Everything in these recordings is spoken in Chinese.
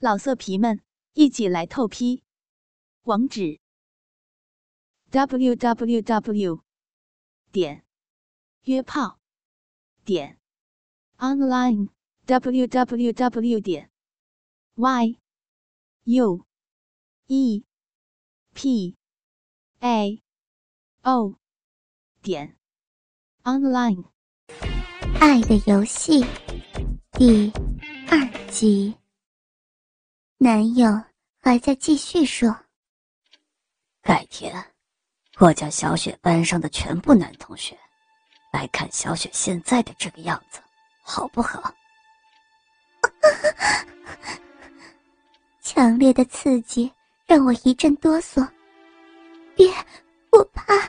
老色皮们，一起来透批！网址：w w w 点约炮点 online w w w 点 y u e p a o 点 online。爱的游戏第二集。男友还在继续说：“改天，我叫小雪班上的全部男同学来看小雪现在的这个样子，好不好？” 强烈的刺激让我一阵哆嗦。别，我怕，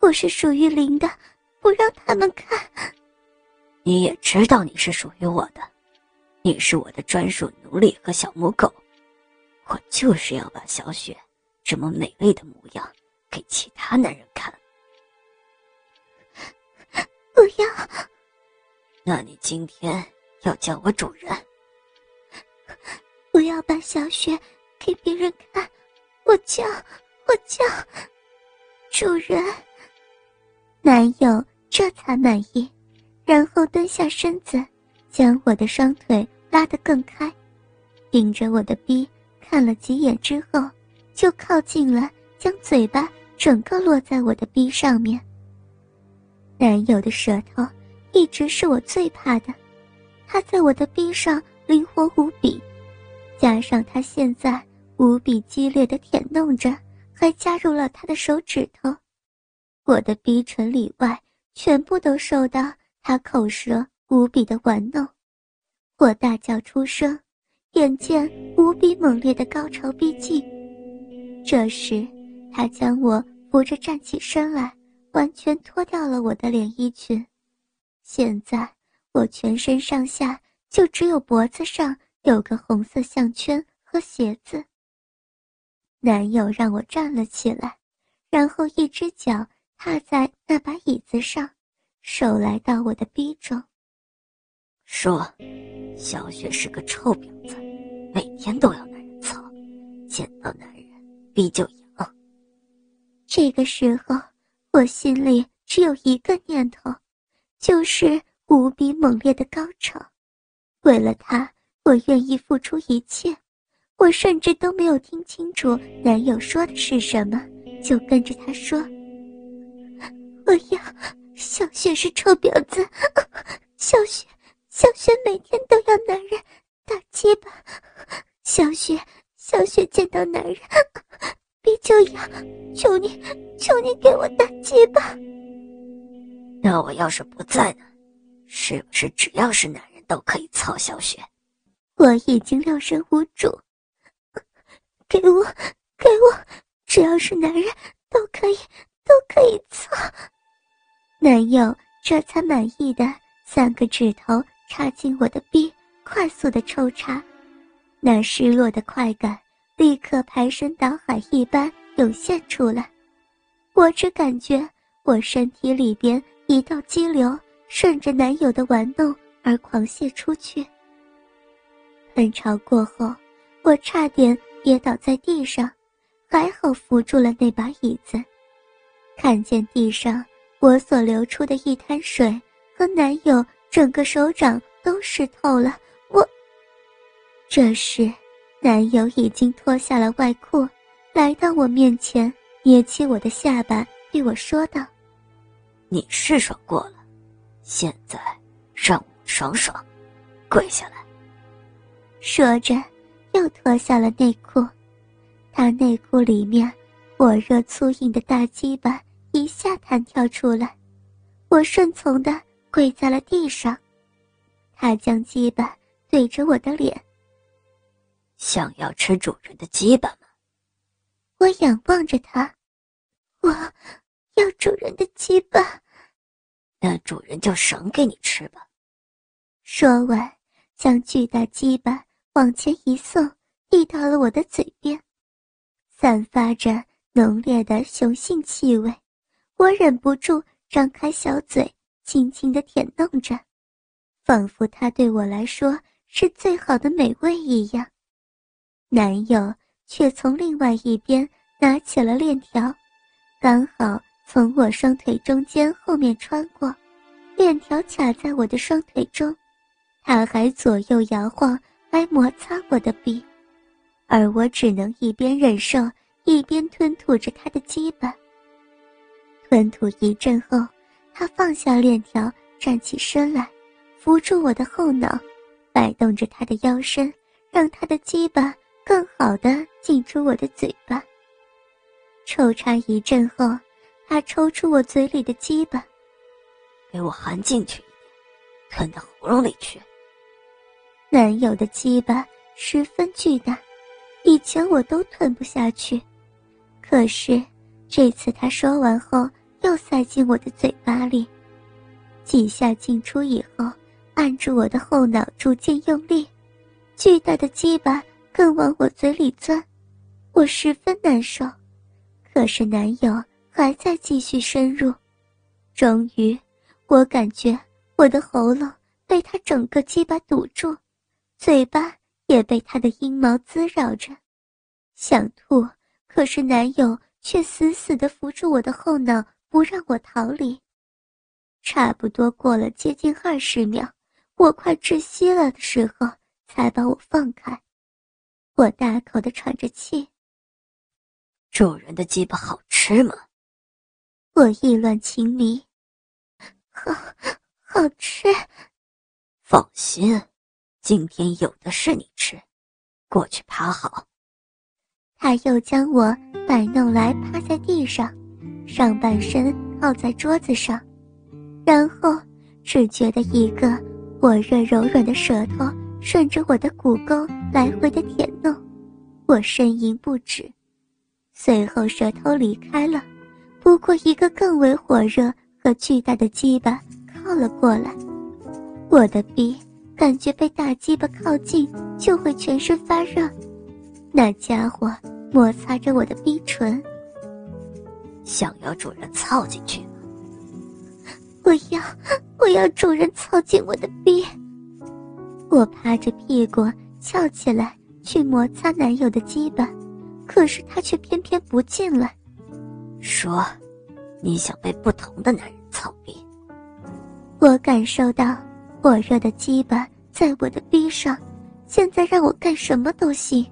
我是属于林的，不让他们看。你也知道你是属于我的，你是我的专属奴隶和小母狗。我就是要把小雪这么美丽的模样给其他男人看。不要。那你今天要叫我主人。不要把小雪给别人看，我叫，我叫主人。男友这才满意，然后蹲下身子，将我的双腿拉得更开，顶着我的逼。看了几眼之后，就靠近了，将嘴巴整个落在我的逼上面。男友的舌头一直是我最怕的，他在我的逼上灵活无比，加上他现在无比激烈的舔弄着，还加入了他的手指头，我的逼唇里外全部都受到他口舌无比的玩弄，我大叫出声。眼见无比猛烈的高潮逼近，这时他将我扶着站起身来，完全脱掉了我的连衣裙。现在我全身上下就只有脖子上有个红色项圈和鞋子。男友让我站了起来，然后一只脚踏在那把椅子上，手来到我的逼中，说：“小雪是个臭婊子。”天都要男人操，见到男人必就痒。这个时候，我心里只有一个念头，就是无比猛烈的高潮。为了他，我愿意付出一切。我甚至都没有听清楚男友说的是什么，就跟着他说：“我要小雪是臭婊子，小雪，小雪每天都要男人。”打鸡巴，小雪，小雪见到男人，逼就样，求你，求你给我打鸡巴。那我要是不在呢？是不是只要是男人都可以操小雪？我已经六神无主，给我，给我，只要是男人都可以，都可以操。男友这才满意的三个指头插进我的逼。快速的抽插，那失落的快感立刻排山倒海一般涌现出来。我只感觉我身体里边一道激流顺着男友的玩弄而狂泻出去。喷潮过后，我差点跌倒在地上，还好扶住了那把椅子。看见地上我所流出的一滩水和男友整个手掌都湿透了。这时，男友已经脱下了外裤，来到我面前，捏起我的下巴，对我说道：“你是爽过了，现在让我爽爽，跪下来。”说着，又脱下了内裤。他内裤里面火热粗硬的大鸡巴一下弹跳出来，我顺从的跪在了地上。他将鸡巴对着我的脸。想要吃主人的鸡巴吗？我仰望着他，我要主人的鸡巴。那主人就赏给你吃吧。说完，将巨大鸡巴往前一送，递到了我的嘴边，散发着浓烈的雄性气味。我忍不住张开小嘴，轻轻的舔弄着，仿佛它对我来说是最好的美味一样。男友却从另外一边拿起了链条，刚好从我双腿中间后面穿过，链条卡在我的双腿中，他还左右摇晃来摩擦我的臂，而我只能一边忍受一边吞吐着他的鸡巴。吞吐一阵后，他放下链条，站起身来，扶住我的后脑，摆动着他的腰身，让他的鸡巴。更好的进出我的嘴巴。抽插一阵后，他抽出我嘴里的鸡巴，给我含进去一点，吞到喉咙里去。男友的鸡巴十分巨大，以前我都吞不下去，可是这次他说完后又塞进我的嘴巴里，几下进出以后，按住我的后脑，逐渐用力，巨大的鸡巴。更往我嘴里钻，我十分难受。可是男友还在继续深入，终于，我感觉我的喉咙被他整个鸡巴堵住，嘴巴也被他的阴毛滋扰着，想吐，可是男友却死死地扶住我的后脑，不让我逃离。差不多过了接近二十秒，我快窒息了的时候，才把我放开。我大口的喘着气。主人的鸡巴好吃吗？我意乱情迷。好，好吃。放心，今天有的是你吃。过去趴好。他又将我摆弄来趴在地上，上半身靠在桌子上，然后只觉得一个火热柔软的舌头顺着我的骨沟。来回的舔弄，我呻吟不止。随后舌头离开了，不过一个更为火热和巨大的鸡巴靠了过来。我的鼻感觉被大鸡巴靠近就会全身发热，那家伙摩擦着我的逼唇，想要主人操进去？我要，我要主人操进我的逼。我趴着屁股。翘起来去摩擦男友的鸡巴，可是他却偏偏不进来。说：“你想被不同的男人操逼？”我感受到火热的鸡巴在我的逼上，现在让我干什么都行。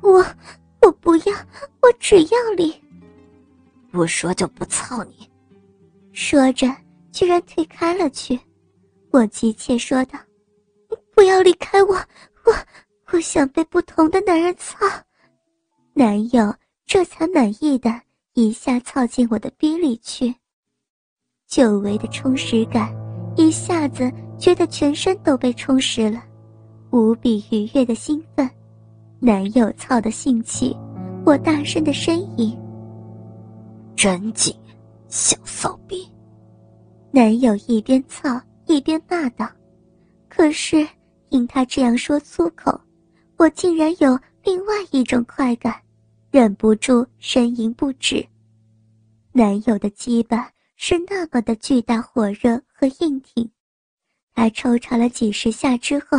我，我不要，我只要你。不说就不操你。说着，居然推开了去。我急切说道：“不要离开我！”我我想被不同的男人操，男友这才满意的一下操进我的逼里去。久违的充实感，一下子觉得全身都被充实了，无比愉悦的兴奋。男友操的兴起，我大声的呻吟。真紧，小骚逼。男友一边操一边骂道：“可是。”听他这样说粗口，我竟然有另外一种快感，忍不住呻吟不止。男友的鸡巴是那么的巨大、火热和硬挺，他抽插了几十下之后，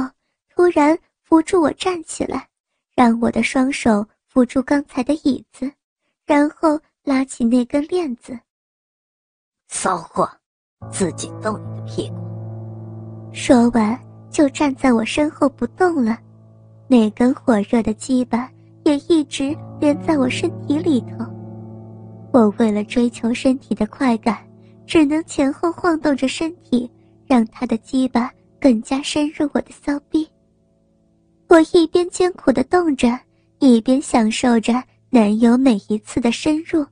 突然扶住我站起来，让我的双手扶住刚才的椅子，然后拉起那根链子。骚货，自己动你的屁股。说完。就站在我身后不动了，那根火热的鸡巴也一直连在我身体里头。我为了追求身体的快感，只能前后晃动着身体，让他的鸡巴更加深入我的骚逼。我一边艰苦的动着，一边享受着男友每一次的深入。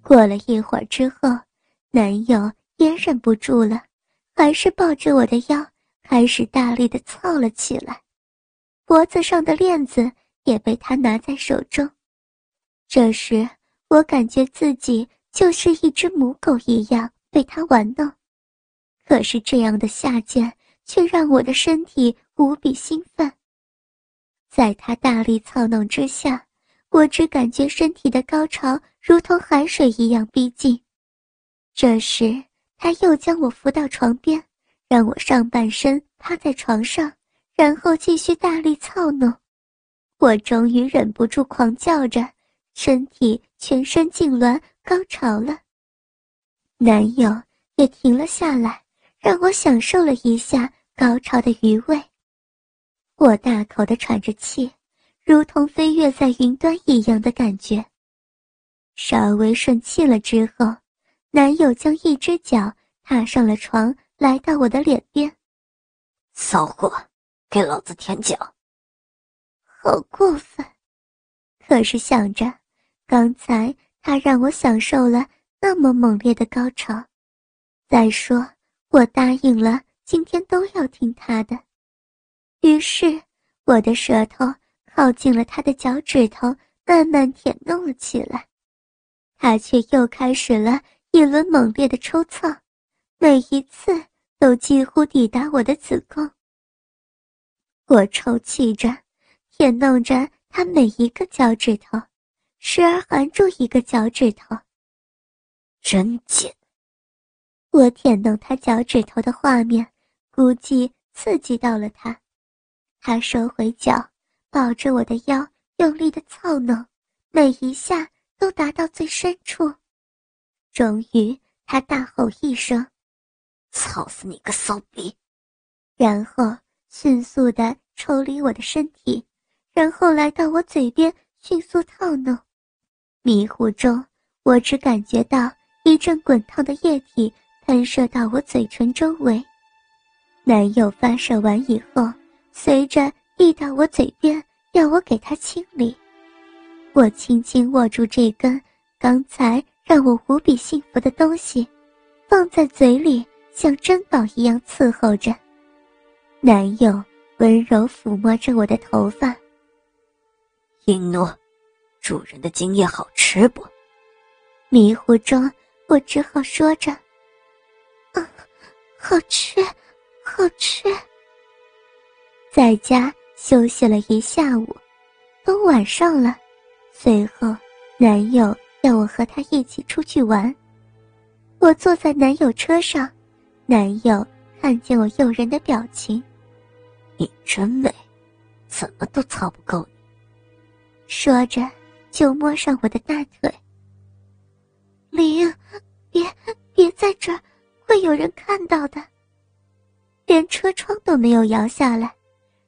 过了一会儿之后，男友也忍不住了，还是抱着我的腰。开始大力的操了起来，脖子上的链子也被他拿在手中。这时，我感觉自己就是一只母狗一样被他玩弄。可是这样的下贱却让我的身体无比兴奋。在他大力操弄之下，我只感觉身体的高潮如同海水一样逼近。这时，他又将我扶到床边。让我上半身趴在床上，然后继续大力操弄。我终于忍不住狂叫着，身体全身痉挛，高潮了。男友也停了下来，让我享受了一下高潮的余味。我大口的喘着气，如同飞跃在云端一样的感觉。稍微顺气了之后，男友将一只脚踏上了床，来到我的脸边。骚货，给老子舔脚！好过分！可是想着，刚才他让我享受了那么猛烈的高潮，再说我答应了，今天都要听他的。于是，我的舌头靠近了他的脚趾头，慢慢舔弄了起来。他却又开始了一轮猛烈的抽蹭，每一次都几乎抵达我的子宫。我抽泣着，舔弄着他每一个脚趾头，时而含住一个脚趾头。真贱！我舔弄他脚趾头的画面，估计刺激到了他。他收回脚，抱着我的腰，用力的操弄，每一下。都达到最深处，终于，他大吼一声：“操死你个骚逼！”然后迅速的抽离我的身体，然后来到我嘴边迅速套弄。迷糊中，我只感觉到一阵滚烫的液体喷射到我嘴唇周围。男友发射完以后，随着递到我嘴边，要我给他清理。我轻轻握住这根刚才让我无比幸福的东西，放在嘴里，像珍宝一样伺候着。男友温柔抚摸着我的头发。英诺，主人的精液好吃不？迷糊中，我只好说着：“嗯，好吃，好吃。”在家休息了一下午，都晚上了。随后，男友要我和他一起出去玩。我坐在男友车上，男友看见我诱人的表情，你真美，怎么都操不够。说着，就摸上我的大腿。林，别别在这儿，会有人看到的。连车窗都没有摇下来，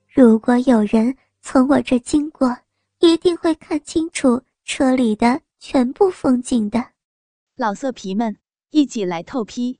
如果有人从我这经过。一定会看清楚车里的全部风景的，老色皮们一起来透批，